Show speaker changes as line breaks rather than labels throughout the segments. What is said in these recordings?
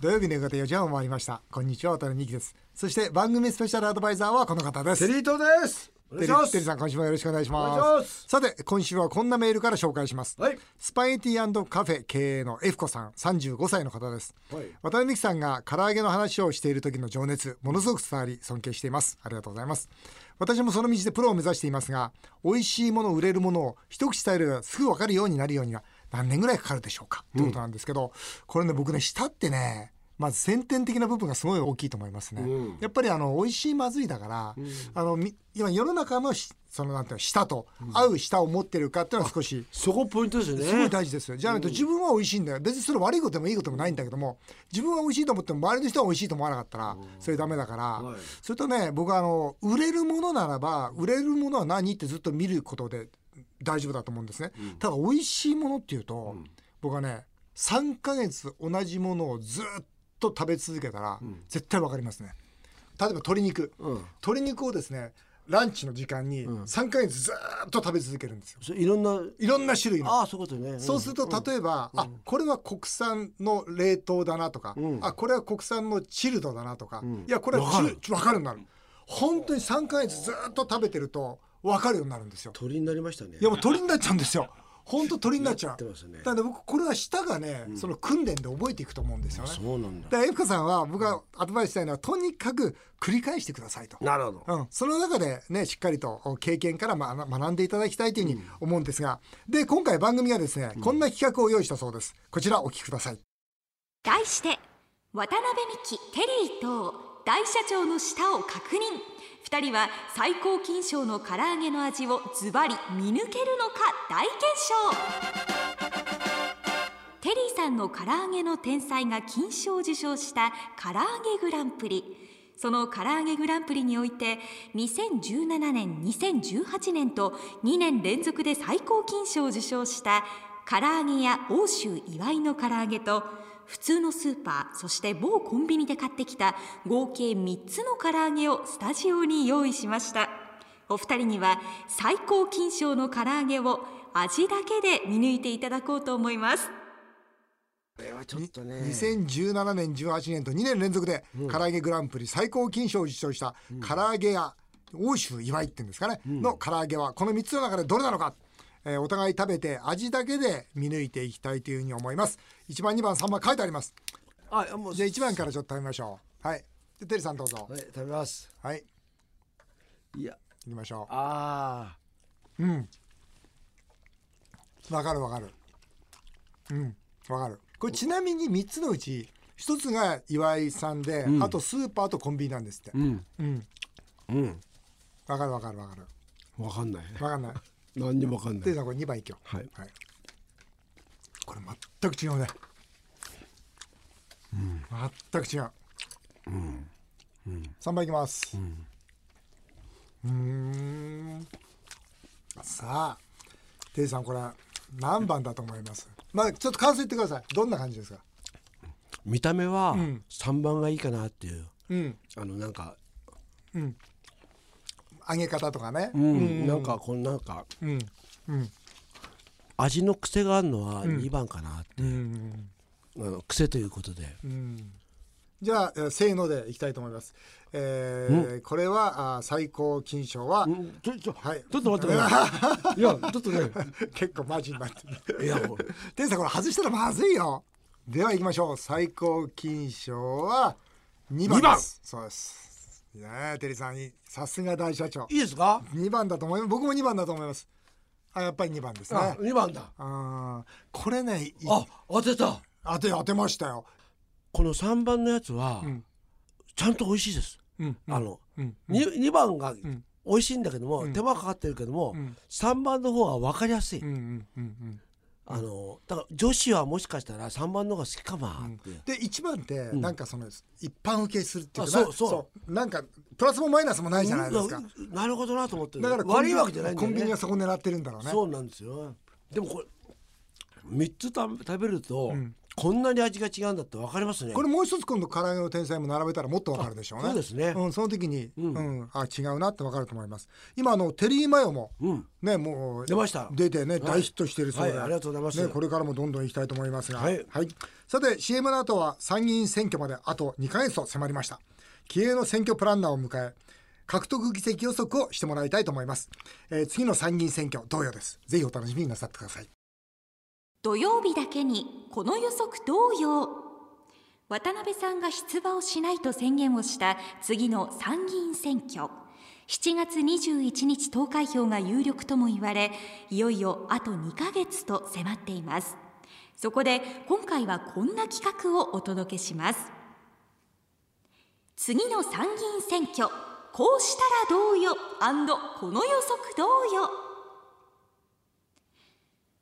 土曜日の夕方4時半を回りました。こんにちは渡辺美希です。そして番組スペシャルアドバイザーはこの方です。
テリートです。
テリテリーさん今週もよろしくお願いします。さて今週はこんなメールから紹介します、
はい。
スパイティカフェ経営の F 子さん35歳の方です、
はい。
渡辺美樹さんが唐揚げの話をしている時の情熱ものすごく伝わり尊敬しています。ありがとうございます。私もその道でプロを目指していますが美味しいもの売れるものを一口伝えればすぐ分かるようになるようには何年ぐらいかかるでしょうか、ということなんですけどこれね僕ね舌ってねまず先天的な部分がすごい大きいと思いますね、
うん。
やっぱりあの美味しいまずいだから、あのみ今世の中のしそのなんていうの舌と合う舌を持ってるかっていうのは少し
そこポイントですよね。
すごい大事ですよ。じゃないと自分は美味しいんだよ。別にそれ悪いことでもいいことでもないんだけども自分は美味しいと思っても周りの人は美味しいと思わなかったらそれダメだから、
はい。
それとね僕はあの売れるものならば売れるものは何ってずっと見ることで大丈夫だと思うんですね、ただ美味しいものっていうと、僕はね3ヶ月同じものをずっと食べ続けたら、絶対わかりますね。例えば鶏肉、
うん。
鶏肉をですねランチの時間に3ヶ月ずっと食べ続けるんですよ。
そいろんない
ろんな種類の。
ああそういうことね。
そうすると例えば、あこれは国産の冷凍だなとか、
うん。
あこれは国産のチルドだなとか、
ん。
いやこれは
わかる。
チル分かるなる。本当に3ヶ月ずっと食べてると分かるようになるんですよ。
鳥になりましたね。
いやもう鳥になっちゃうんですよ。本当鳥になっちゃう。
ね。
だから僕これは舌がね、その訓練で覚えていくと思うんですよね。
そうなんだ。
だからエフカさんは僕がアドバイスしたいのはとにかく繰り返してくださいと。
なるほど。
うん、その中でねしっかりと経験からま学んでいただきたいというふうに思うんですが、で今回番組はですね、こんな企画を用意したそうです。こちらお聞きください。
題して渡辺美希テリーと大社長の舌を確認2人は最高金賞の唐揚げの味をズバリ見抜けるのか大検証。テリーさんの唐揚げの天才が金賞を受賞した唐揚げグランプリ。その唐揚げグランプリにおいて2017年2018年と2年連続で最高金賞を受賞した唐揚げや欧州祝いの唐揚げと普通のスーパーそして某コンビニで買ってきた合計3つの唐揚げをスタジオに用意しました。お二人には最高金賞の唐揚げを味だけで見抜いていただこうと思います。
これはちょっとね。
2017年18年と2年連続で唐揚げグランプリ最高金賞を受賞した唐揚げや欧州祝いっていうん。ですかね、の唐揚げはこの3つの中でどれなのか、えーお互い食べて味だけで見抜いていきたいというふうに思います。1番2番3番書いてあります。
あもう。
じゃあ1番からちょっと食べましょう。はい。でテリーさんどうぞ。
はい食べます。
はい。
いや。
行きましょ
あ
ううん。わかるわかる。うん。わかる。これちなみに3つのうち一つが岩井さんで、あとスーパーとコンビニなんですって。
あうん。
うん。
うん。
わかるわかるわかる。
わかんない。
わかんない
何にもわかんない。
テリーさんこれ2番いきよう
はい。
はい。これ全く違うね。全く違う。3番いきます。うーん。さあテリーさんこれ何番だと思います？まあちょっと感想言ってください。どんな感じですか？
見た目は
ん。
3番がいいかなっていう。
うん。
あのなんか
揚げ方とかね。
う
うん。
んなんかこのなんか
うん。うん。
味の癖があるのは2番かなって。
うん。
あの癖ということで。
うん。じゃあえーせーのでいきたいと思います。えーこれはあー最高金賞は、
うん。ちょちょ
はい。
ちょっと待ってねい。やちょっとね。
結構マジになってる。
いやもう。
テンさんこれ外したらまずいよ。では行きましょう。最高金賞は2番
二番
です。そうです。ねえテリーさんに。さすが大社長。
いいですか
？2番だと思います。僕も2番だと思います。あやっぱり2番です
あ
ね。
2番だ。
あーこれねい
あ当てた。
当て当てましたよ。
この3番のやつは
ん。
ちゃんと美味しいです。
うん。
あの
うん。
に 2, 番が
ん。
美味しいんだけども手間かかってるけども
ん。
3番の方が分かりやすい。
うんうんうんうん。
あのだから女子はもしかしたら3番の方が好きかもって。
で一番ってなんかその一般受けするっていうか
あそうそう。
なんかプラスもマイナスもないじゃないですか、
うん。なるほどなと思って
だからコンビ
悪いわけじゃないんだよね。
コンビニはそこ狙ってるんだろうね。
そうなんですよ。でもこれ3つた食べるとこんなに味が違うんだって分かりますね。
これもう一つ今度唐揚げの天才も並べたらもっとわかるでしょうね。
あそうですね。
うん、その時に、う
うん。ん
あ違うなってわかると思います。今あのテリーマヨも
うん。
ねもう
出ました。
出てね、
い。
大ヒットしているそうで、
はいありがとうございます。
ね、これからもどんどんいきたいと思いますが、
はい。
さて CM の後は参議院選挙まであと2ヶ月と迫りました。気鋭の選挙プランナーを迎え獲得議席予測をしてもらいたいと思います、えー次の参議院選挙同様です。ぜひお楽しみになさってください
土曜日だけにこの予測同様。渡辺さんが出馬をしないと宣言をした次の参議院選挙。7月21日投開票が有力とも言われいよいよあと2ヶ月と迫っています。そこで今回はこんな企画をお届けします。次の参議院選挙こうしたらどうよこの予測どうよ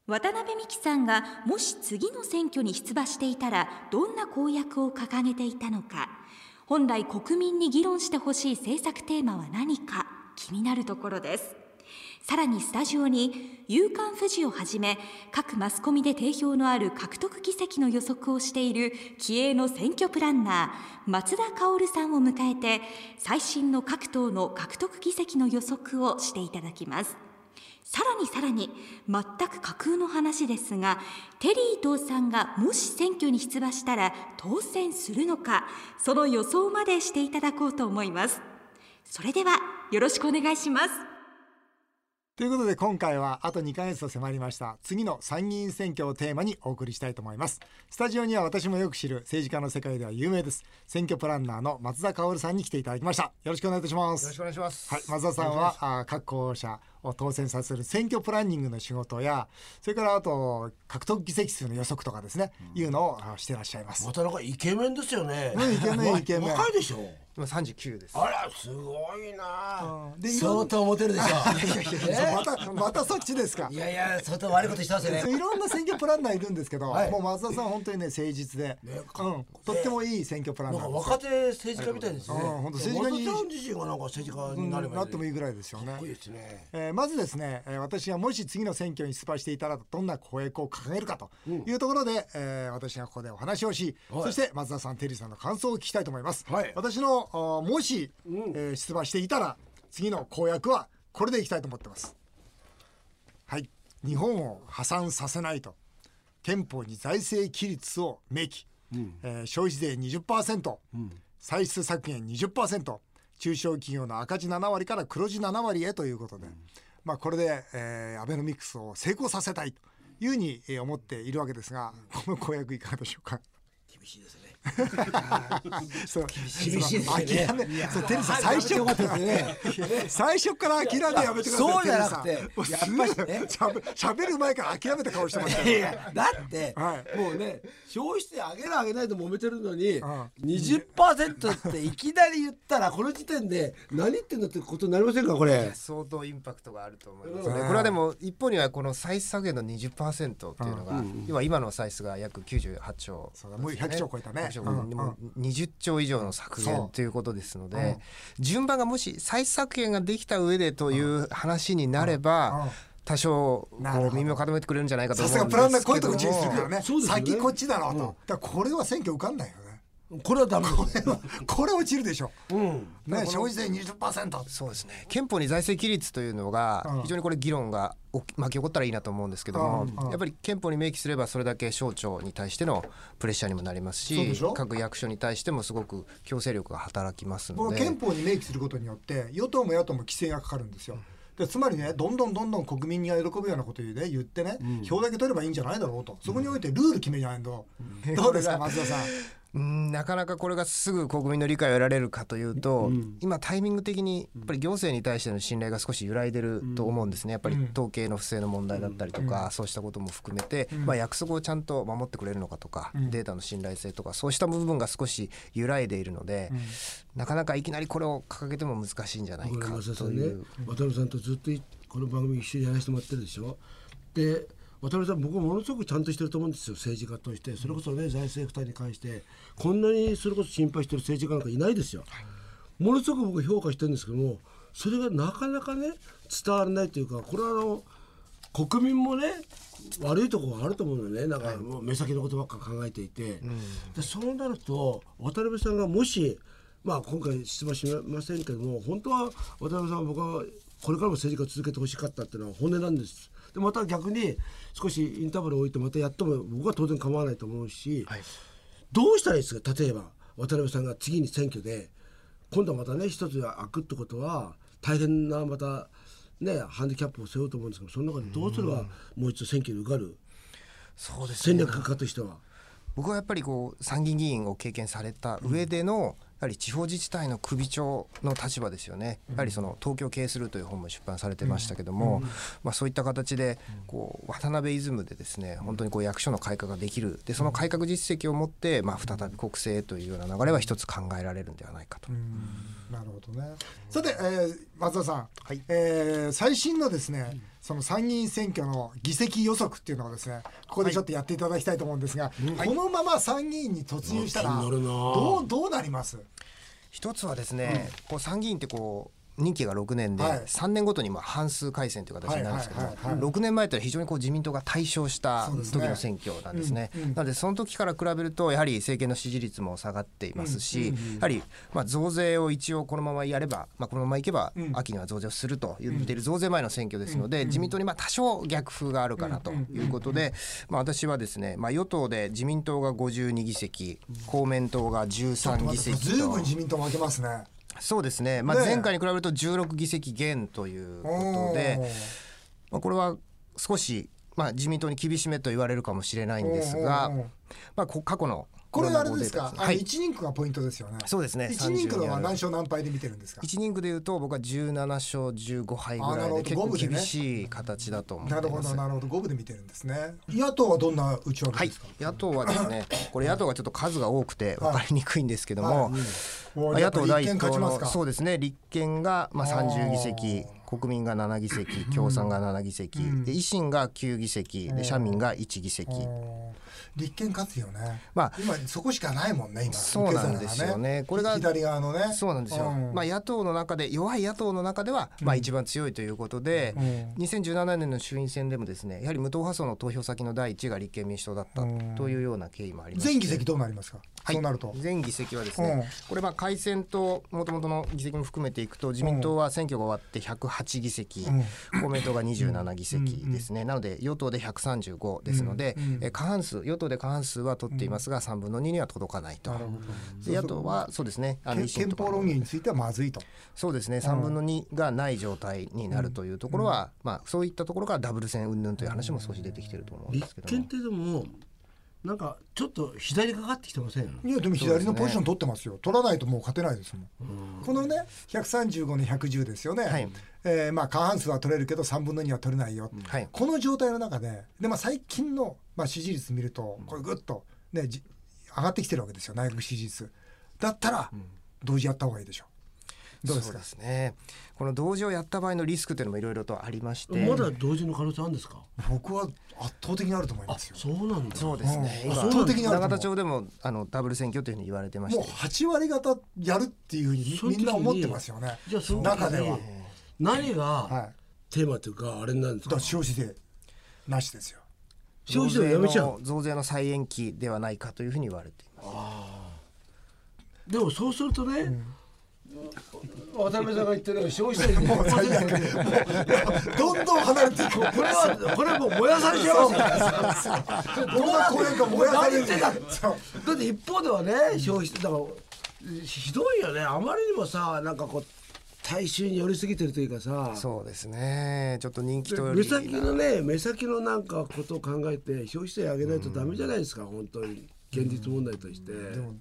渡辺美樹さんがもし次の選挙に出馬していたらどんな公約を掲げていたのか。本来国民に議論してほしい政策テーマは何か気になるところです。さらにスタジオに「夕刊富士」をはじめ各マスコミで定評のある獲得議席の予測をしている気鋭の選挙プランナー松田薫さんを迎えて最新の各党の獲得議席の予測をしていただきます。さらにさらに全く架空の話ですがテリー伊藤さんがもし選挙に出馬したら当選するのかその予想までしていただこうと思います。それではよろしくお願いします。
ということで今回はあと2ヶ月と迫りました。次の参議院選挙をテーマにお送りしたいと思います。スタジオには私もよく知る政治家の世界では有名です。選挙プランナーの松田薫さんに来ていただきました。よろしくお願いいたします。
よろしくお願いします。
はい、松田さんはあ各候補者を当選させる選挙プランニングの仕事やそれからあと獲得議席数の予測とかですね、いうのをあしてらっしゃいます。
またなんかイケメンですよね。
うんイケメンイケメン。
若いでしょ
今三十九です。
あらすごいな。
うん。で
相当モテるでしょ。
またまたそっちですか。
いやいや相当悪いことしてますよね。
いろんな選挙プランナーいるんですけど、
はい。
もう松田さんは本当にね誠実で、
ね
うん、とってもいい選挙プランナーです
若手政治家みたいですね。
うん本当政治家に
松田さん自身がなんか政治家になればいい
なってもいいぐらいですよね。
かっこいいですね。
えーまずですね、えー私がもし次の選挙に出馬していたらどんな公約を掲げるかというところで、えー私がここでお話をし、
はい。
そして松田さんテリーさんの感想を聞きたいと思います、
はい。
私のあーもし、えー出馬していたら次の公約はこれでいきたいと思ってます。はい。日本を破産させないと。憲法に財政規律を明記、えー消費税20%、歳出削減20%中小企業の赤字7割から黒字7割へということで、まあ、これで、えーアベノミクスを成功させたいというふうにえー思っているわけですがこの公約いかがでしょうか？
厳しいですね。
そう。
厳しいですね。
諦めそうテリーさん最初から
ね。
最初から諦めやめてください。
そうじゃなくてやっぱりね
もうすぐしゃべしゃべる前から諦めた顔してましたよ
いやだって、
はい。
もうね消費税上げる上げないと揉めてるのに、
ん。
20%っていきなり言ったらこの時点で何言ってんだってことになりませんかこれ？
相当インパクトがあると思います。ね。
うん。
これはでも一方にはこの歳出削減の20%っていうのが、今今の歳出が約98兆、
そうだもう100兆超えたね
100兆
う。ん
でも20兆以上の削減ということですので、
うん。
順番がもし歳出削減ができた上でという話になれば、
うん。
多少こう耳を傾けてくれるんじゃないかと
さ
す
がプランナーこういうとこ注意するからね。
ね。
先こっちだろうと、だからこれは選挙受かんないよね
これはダメです。よ。
これ 落ちるでしょ。
うん。
ね消費税20%
そうですね。憲法に財政規律というのが
うん。
非常にこれ議論が巻き起こったらいいなと思うんですけども、
うん。うん。
やっぱり憲法に明記すればそれだけ省庁に対してのプレッシャーにもなりますし各役所に対してもすごく強制力が働きます
この
ので
憲法に明記することによって与党も野党も規制がかかるんですよ。でつまりねどんどんどんどん国民が喜ぶようなことを、ね、言ってね、票だけ取ればいいんじゃないだろうと。そこにおいてルール決めじゃないと、どうですか松田さん？
うんなかなかこれがすぐ国民の理解を得られるかというと、今タイミング的にやっぱり行政に対しての信頼が少し揺らいでると思うんですね。やっぱり統計の不正の問題だったりとか、そうしたことも含めて、まあ、約束をちゃんと守ってくれるのかとか、データの信頼性とかそうした部分が少し揺らいでいるので、なかなかいきなりこれを掲げても難しいんじゃないかという。
渡辺さんとずっといこの番組一緒にやらせてもらってるでしょ。で渡辺さん僕ものすごくちゃんとしてると思うんですよ政治家として。それこそね財政負担に関してこんなにそれこそ心配してる政治家なんかいないですよ、ものすごく僕評価してるんですけどもそれがなかなかね伝わらないというかこれはあの国民もね悪いところがあると思うのね。なんかもう目先のことばっか考えていて、でそうなると渡辺さんがもしまあ今回出馬しませんけども本当は渡辺さんは僕はこれからも政治家を続けてほしかったっていうのは本音なんです。でまた逆に少しインターバルを置いてまたやっても僕は当然構わないと思うし、
はい。
どうしたらいいですか？例えば渡辺さんが次に選挙で今度はまたね一つ開くってことは大変なまたねハンディキャップを背負うと思うんですけどその中でどうすればもう一度選挙に受かる？
そうですね。
戦略家としては。
僕はやっぱりこう参議院議員を経験された上での、やはり地方自治体の首長の立場ですよね、やはりその東京を経営するという本も出版されてましたけども、まあ、そういった形でこう渡辺イズムでですね本当にこう役所の改革ができる。でその改革実績を持って、まあ、再び国政へというような流れは一つ考えられるんではないかと。
なるほどね。さて、えー、松田さん、
はい。
えー最新のですね、その参議院選挙の議席予測っていうのをですね、ここでちょっとやっていただきたいと思うんですが、このまま参議院に突入したら、どうどうなります？
一つはですね、こう参議院ってこう任期が6年で
はい。
3年ごとにまあ半数改選という形になるんですけども
はいはいはいはい
6年前というのは非常にこう自民党が大勝した時の選挙なんですね。なのでその時から比べるとやはり政権の支持率も下がっていますしやはりまあ増税を一応このままやればまあこのままいけば
うん。
秋には増税をすると言っている増税前の選挙ですので自民党にまあ多少逆風があるかなということでまあ私はですねまあ与党で自民党が52議席公明党が13議席
ずいぶん
と
自民党負けますね。
そうですね、まあ、前回に比べると16議席減ということで、まあ、これは少し、まあ、自民党に厳しめと言われるかもしれないんですがまあ、こ過去の
これあれですか？
はい、
一人区がポイントですよね。
そうですね。
一人区のは
30にある
何勝何敗で見てるんですか？
一人区でいうと僕は17勝15敗ぐらいで結構厳しい形だと思って
ないるほど
ます。
なるほど。五分で見てるんですね。野党はどんな内訳
はい
ですか？、
野党はですね、これ野党がちょっと数が多くて分かりにくいんですけども、野党第一党のそうですね。立憲がまあ30議席国民が7議席共産が7議席、で維新が9議席で社民が1議席、
立憲勝つよね。
まあ
今そこしかないもんね今。
そうなんですよね。これが
左側のね。
そうなんですよ、
うん。
まあ、野党の中で弱い野党の中ではまあ一番強いということで、
うん。
2017年の衆院選でもですねやはり無党派層の投票先の第一が立憲民主党だったというような経緯もありまして
全議席どうなりますか？
はい。
そうなると。
全議席はですね、
うん。
これまあ改選ともともとの議席も含めていくと自民党は選挙が終わって108議席、公明党が27議席ですね、なので与党で135ですので、え過半数与党で過半数は取っていますが3分の2には届かないと。で野党はそうですね
憲法論議についてはまずいと。
そうですね3分の2がない状態になるというところは、まあ、そういったところからダブル選云々という話も少し出てきてると思うんで
立
すけども。
憲ってでもなんかちょっと左かかってきてません
いやでも左のポジション取ってますよ。取らないともう勝てないですもん。このね135の110ですよね。
はい
えーまあ過半数は取れるけど3分の2は取れないよ。
はい。
この状態の中でで、まあ、最近の、まあ、支持率見るとこれぐっと、ね、じ上がってきてるわけですよ。内閣支持率。だったら同時やった方がいいでしょう。どうですか？
そうですね。この同時をやった場合のリスクというのもいろいろとありまして。
まだ同時の可能性あるんですか？
僕は圧倒的にあると思いますよ。
そうなんだ。
そうですね、今
うん圧倒的にあると思う
永田町でもあのダブル選挙というふうに言われてまし
もう
て
8割方やるっていうふうにみんな思ってますよね。
じゃあその
中では、
何が
はい、
テーマというかあれなんですか？
消費税なしですよ。
消費税をやめちゃう
増税の増税の再延期ではないかというふうに言われています。
でもそうするとね、渡辺さんが言ってる消費税に
もう最悪。どんどん離れていく。
これはこれはもう燃やされちゃいますよ
どんな公園か燃やされ
てだって一方ではね消費だからひどいよね。あまりにもさなんかこう大衆に寄りすぎてるというかさ。
そうですね。ちょっと人気とより
目先のね目先のなんかことを考えて消費税上げないとダメじゃないですか、本当に。現実問題として、
でも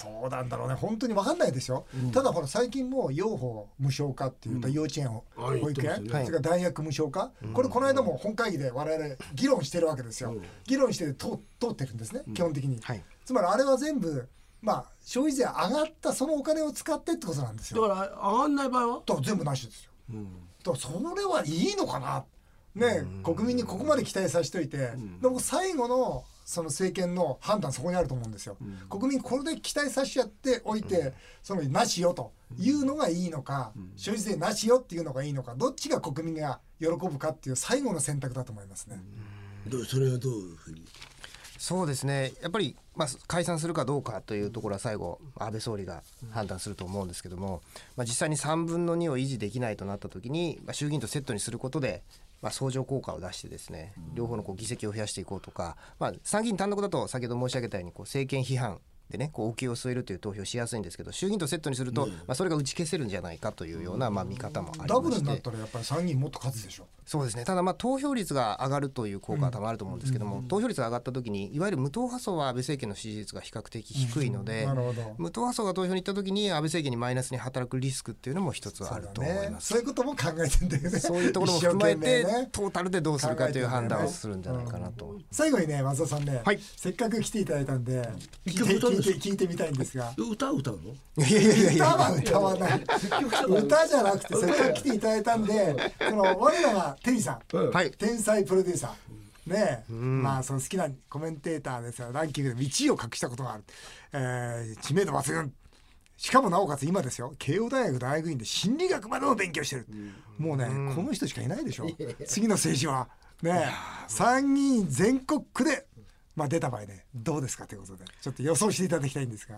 どうなんだろうね。本当に分かんないですよ、ただほら最近もう養護無償化っていうか、幼稚園を保育園、
ね。
それから大学無償化、これこの間も本会議で我々議論してるわけですよ、議論して通通ってるんですね、基本的に、
はい。
つまりあれは全部まあ消費税上がったそのお金を使ってってことなんですよ。
だから上がんない場合は？
だから全部なしですよ、だからそれはいいのかなね、国民にここまで期待させといて、でも最後のその政権の判断そこにあると思うんですよ、国民これで期待させちゃっておいて、そのなしよというのがいいのか、消費税なしよっていうのがいいのかどっちが国民が喜ぶかっていう最後の選択だと思いますね。
どうそれはどういうふうに？
そうですね。やっぱり、まあ、解散するかどうかというところは最後安倍総理が判断すると思うんですけども、まあ、実際に3分の2を維持できないとなった時に、まあ、衆議院とセットにすることで、まあ、相乗効果を出してですね両方のこう議席を増やしていこうとか、まあ、参議院単独だと先ほど申し上げたようにこう政権批判でねこう大きいを据えるという投票しやすいんですけど衆議院とセットにすると、まあ、それが打ち消せるんじゃないかというような、まあ、見方もありまして
ダブルになったらやっぱり参議院もっと勝つでしょ。
そうですね。ただまあ投票率が上がるという効果は多分あると思うんですけども、投票率が上がった時にいわゆる無党派層は安倍政権の支持率が比較的低いので。無党派層が投票に行った時に安倍政権にマイナスに働くリスクっていうのも一つはあると思います。
そういうことも考えてんだよね。
そういうところも含めて
一生懸命ね。
トータルでどうするかという判断をするんじゃないかなと。
最後にね松田さんね、
はい。
せっかく来ていただいたんで聞い
一曲
てて聞いてみたいんですが。
歌歌うの？
いやいやいやい
歌
や
は歌わない。歌じゃなくてせっかく来ていただいたんでこの我らがテリーさん、
うん。
はい。
天才プロデューサー。ねえ、まあその好きなコメンテーターですよランキングで1位を隠したことがある、えー知名度抜群。しかもなおかつ今ですよ。慶応大学大学院で心理学までも勉強してる、もうね、この人しかいないでしょ。次の政治は。ねえ。参議院全国区でまあ出た場合ねどうですかということでちょっと予想していただきたいんですが。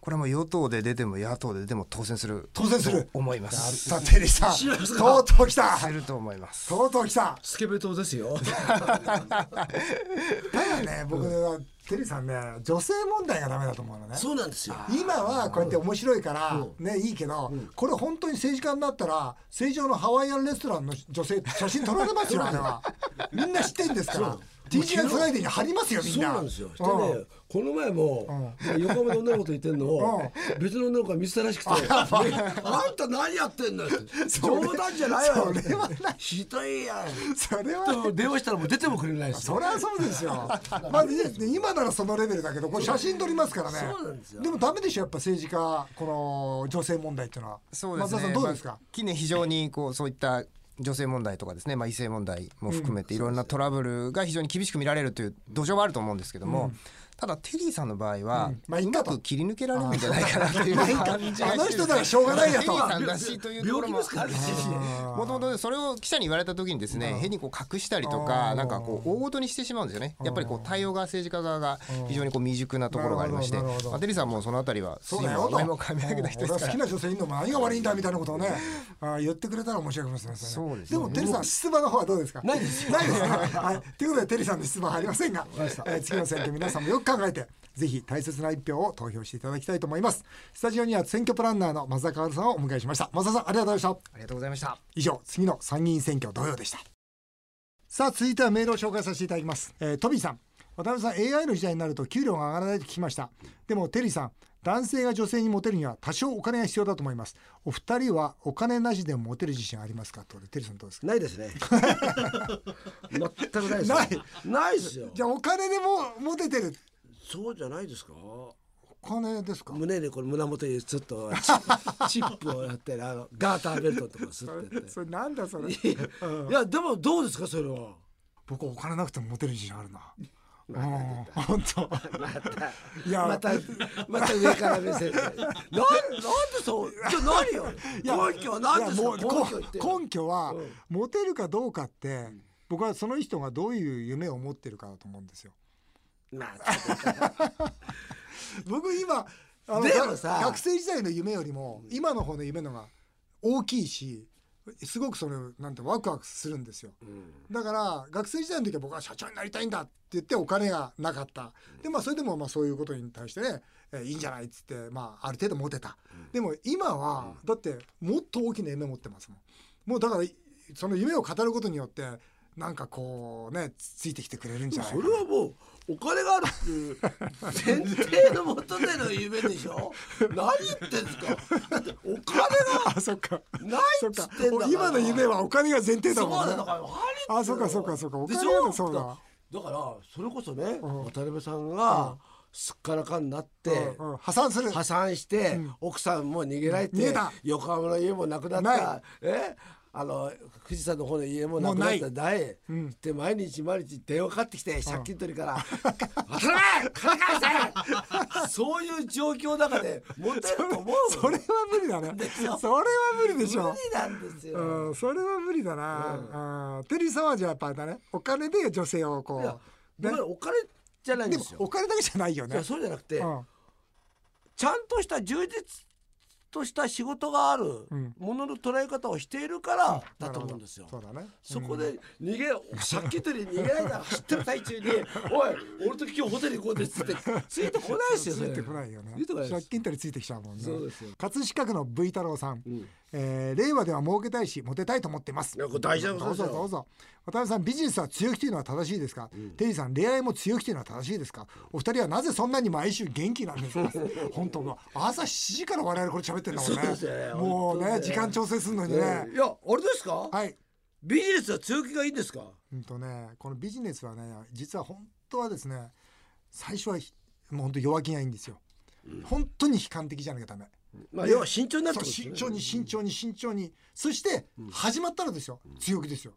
これはもう与党で出ても野党で出ても当選する
当選する。
と思います。
さあテリーさん とうとう来た。
すると思います。
とうとう来た。
スケベ党ですよ。
ただね僕はテリーさんね女性問題がダメだと思うのね。
そうなんですよ。
今はこうやって面白いからねいいけどこれ本当に政治家になったら正常のハワイアンレストランの女性写真撮られますよあれは。みんな知ってんですから TGI フライデーに貼りますよみんな
そうなんですよそしてねこの前も横浜の女の子と言ってんのを別の女の子が見せたらしくて「あんた何やってんの?」って「冗談じゃないわよ」
それは
ひどいやん
それは
電話したらもう出てもくれないし
そりゃそうですよ。まあ、ね今ならそのレベルだけど、これ写真撮りますからね。
そうなんですよ
でもダメでしょ、やっぱ政治家、この女性問題っていうのは。
そうですね。
松田さんどうですか？
まあ。近年非常にこうそういった女性問題とかですね、まあ異性問題も含めていろんなトラブルが非常に厳しく見られるという土壌はあると思うんですけども。ただテリーさんの場合は、
うん。まあいいう
まく切り抜けられるんじゃないかなという。感じが
あの人ならしょうがないやと
テリーさんらしいというところももともとそれを記者に言われた時にですね変にこう隠したりと
あ
か
ー
なんかこう大ごとにしてしまうんですよね。やっぱりこう対応が政治家側が非常にこう未熟なところがありまして。まあテリーさんもそのあたりは
そうだよ。と。
水も噛み上げた人ですから。
俺は好きな女性いるのも何が悪いんだみたいなことをね、あー言ってくれたら面白いかもしれません
で
もテリーさん出馬の方はどうですか？
ないですよ。
ないですか？はい。ということでテリーさんの出馬はありませんが、えー次の選挙皆さんもよく考えて。ぜひ大切な一票を投票していただきたいと思います。スタジオには選挙プランナーの松田薫さんをお迎えしました。松田さんありがとうございました。
ありがとうございました。
以上次の参議院選挙同様でした。さあ続いてはメールを紹介させていただきます、えートビーさん。渡辺さん AI の時代になると給料が上がらないと聞きました。でもテリーさん男性が女性にモテるには多少お金が必要だと思います。お二人はお金なしでもモテる自信ありますか？とテリーさんどうですか？
ないですね。全くないですよ。
ない。
ないですよ。
じゃあお金でもモテてる
そうじゃないですか？
お金ですか？
胸にこれ胸元にちょっとチ チップをやってあのガーターベルトとかすってって。
それなんだそれ？
いやでもどうですか？それは。
僕お金なくてもモテる自信あるな。うん本当。いや。
またまた上から目線で。なんなんでそうじゃあ何よ？根拠は何ですか？根拠
は、モテるかどうかって、僕はその人がどういう夢を持ってるかだと思うんですよ。
まあ
僕今あの
でもさ
学生時代の夢よりも今の方の夢のが大きいしすごくそれなんてワクワクするんですよ。だから学生時代の時は僕は社長になりたいんだって言ってお金がなかった。でまあそれでもまあそういうことに対してね、えーいいんじゃないっつってまあある程度モテた。でも今はだってもっと大きな夢持ってますもん。もうだからいその夢を語ることによってなんかこうねつついてきてくれるんじゃないか
そ
な
れはもうお金があるっていう前提のもとでの夢でしょ？何言ってんですか？だってお金
あそっか。
がない
そっ
つってんだから。
今の夢はお金が前提だ
そう
もんね。
だだから何
あそっかそっかそっか。お金は
ょ
そうだ。
だからそれこそね、
ん。
渡辺さんがすっからかんになって、
うんうん。破産する。
破産して、奥さんも逃げられて
逃げた。
横浜の家もなくなった。え？あの富士山の方の家もなくなったない。
うん。
で毎日毎日電話かかってきて借金取りから「当たり前金返せ!」そういう状況の中で持ってると思う
それは無理だね。それは無理でしょ。
無理なんですよ。
うん、それは無理だな、うん、テリーさんはじゃあやっぱだね。お金で女性をこ
いや
う
僕はお金じゃないん
で
すよ。
お金だけじゃないよね。
いやそうじゃなくて、
うん。
ちゃんとした充実とした仕事がある
うん。
ものの捉え方をしているからだと思うんですよ。
そうだね。
そこで逃げ借金取りに逃げられたら走ってる最中に「おい俺と今日ホテル行こうです」ってついてこないですよそれ。
ついてこないよね。借金取りついてきちゃうもんね。
そうですよ。
葛飾区の V 太郎さん、
うん
えー令和では儲けたいしモテたいと思っています。
いやこれ大事なこと
どう
ですよ。
ぞどうぞ。渡辺さんビジネスは強気というのは正しいですか、テリーさん恋愛も強気というのは正しいですか？お二人はなぜそんなに毎週元気なんですか？本当は朝7時から我々これ喋ってんだもんね。
ね。
もうね
ね。
時間調整するのにね、
ねいやあれですか、
はい。
ビジネスは強気がいいんですか？
うんとねこのビジネスはね実は本当はですね最初はひもう本当弱気がいいんですよ、本当に悲観的じゃなきゃダメ
まあ要は慎重になるってね。
慎重に慎重に慎重に。そして始まったらですよ。強気ですよ。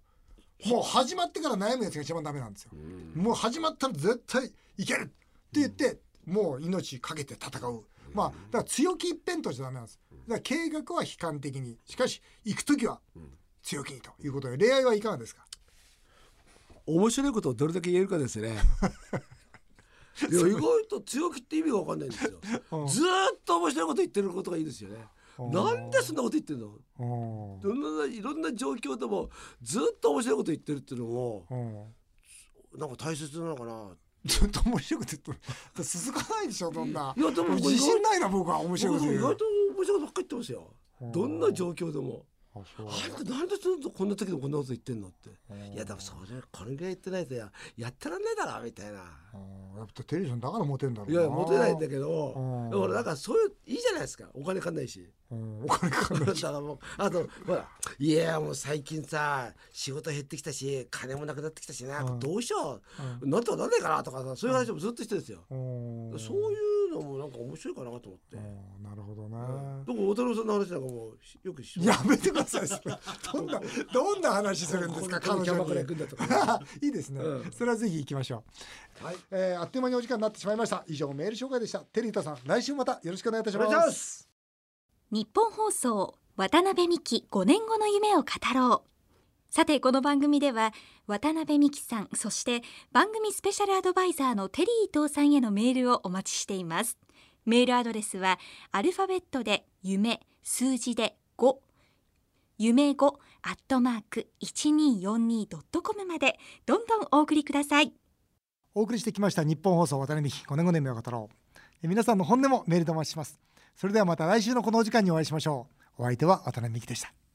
もう始まってから悩むやつが一番ダメなんですよ。もう始まったら絶対いけるって言ってもう命かけて戦う。まあだから強気一辺倒じゃダメなんです。だから計画は悲観的に。しかし行く時は強気にということで恋愛はいかがですか？
面白いことをどれだけ言えるかですね意外と強気って意味が分かんないんですよ。
うん。
ずーっと面白いこと言ってることがいいですよね。
うん。
なんでそんなこと言ってんの？
うん。
どんないろんな状況でもずっと面白いこと言ってるっていうのも
うん。
なんか大切なのかな。
ずっと面白くて続かないでしょそんな。い
やでも
自信ないな僕は面白いこと
意外と面白いことばっかり言ってますよ。
うん。
どんな状況でも
あ
なんでずっとこんな時でもこんなこと言ってんのって。いやでもそれこれぐらい言ってないとややってらんないだろみたいな。
うん。やっぱテリーさんだからモテんだろう
いやモテないんだけ
う
ど
ん。
でもなんかそういういいじゃないですか。お金かんないし
うん。お金かかんない
だからもうあとほらいやもう最近さ仕事減ってきたし金もなくなってきたしな、
うん。
どうしよう、なんとかなんないかなとかさそういう話もずっとしてるんですよ、
うん。
そういうのもなんか面白いかなと思って、
うん。なるほどね
僕大太郎さんの話なんかもうよくし
やめてください。どんなどんな話するんですか彼女
キャバクラ行くんだとか。
に いいですね、
うん。
それはぜひ行きましょう、
はい。
えーあっという間にお時間になってしまいました。以上メール紹介でした。テリータさん来週またよろしくお願いいたしま
す
日本放送渡辺美希5年後の夢を語ろう。さてこの番組では渡辺美希さんそして番組スペシャルアドバイザーのテリー伊藤さんへのメールをお待ちしています。メールアドレスはアルファベットで夢数字で5夢5アットマーク 1242.com まで。どんどんお送りください。
お送りしてきました日本放送渡辺美希5年5年目を語ろう。皆さんの本音もメールでお待ちします。それではまた来週のこのお時間にお会いしましょう。お相手は渡辺美希でした。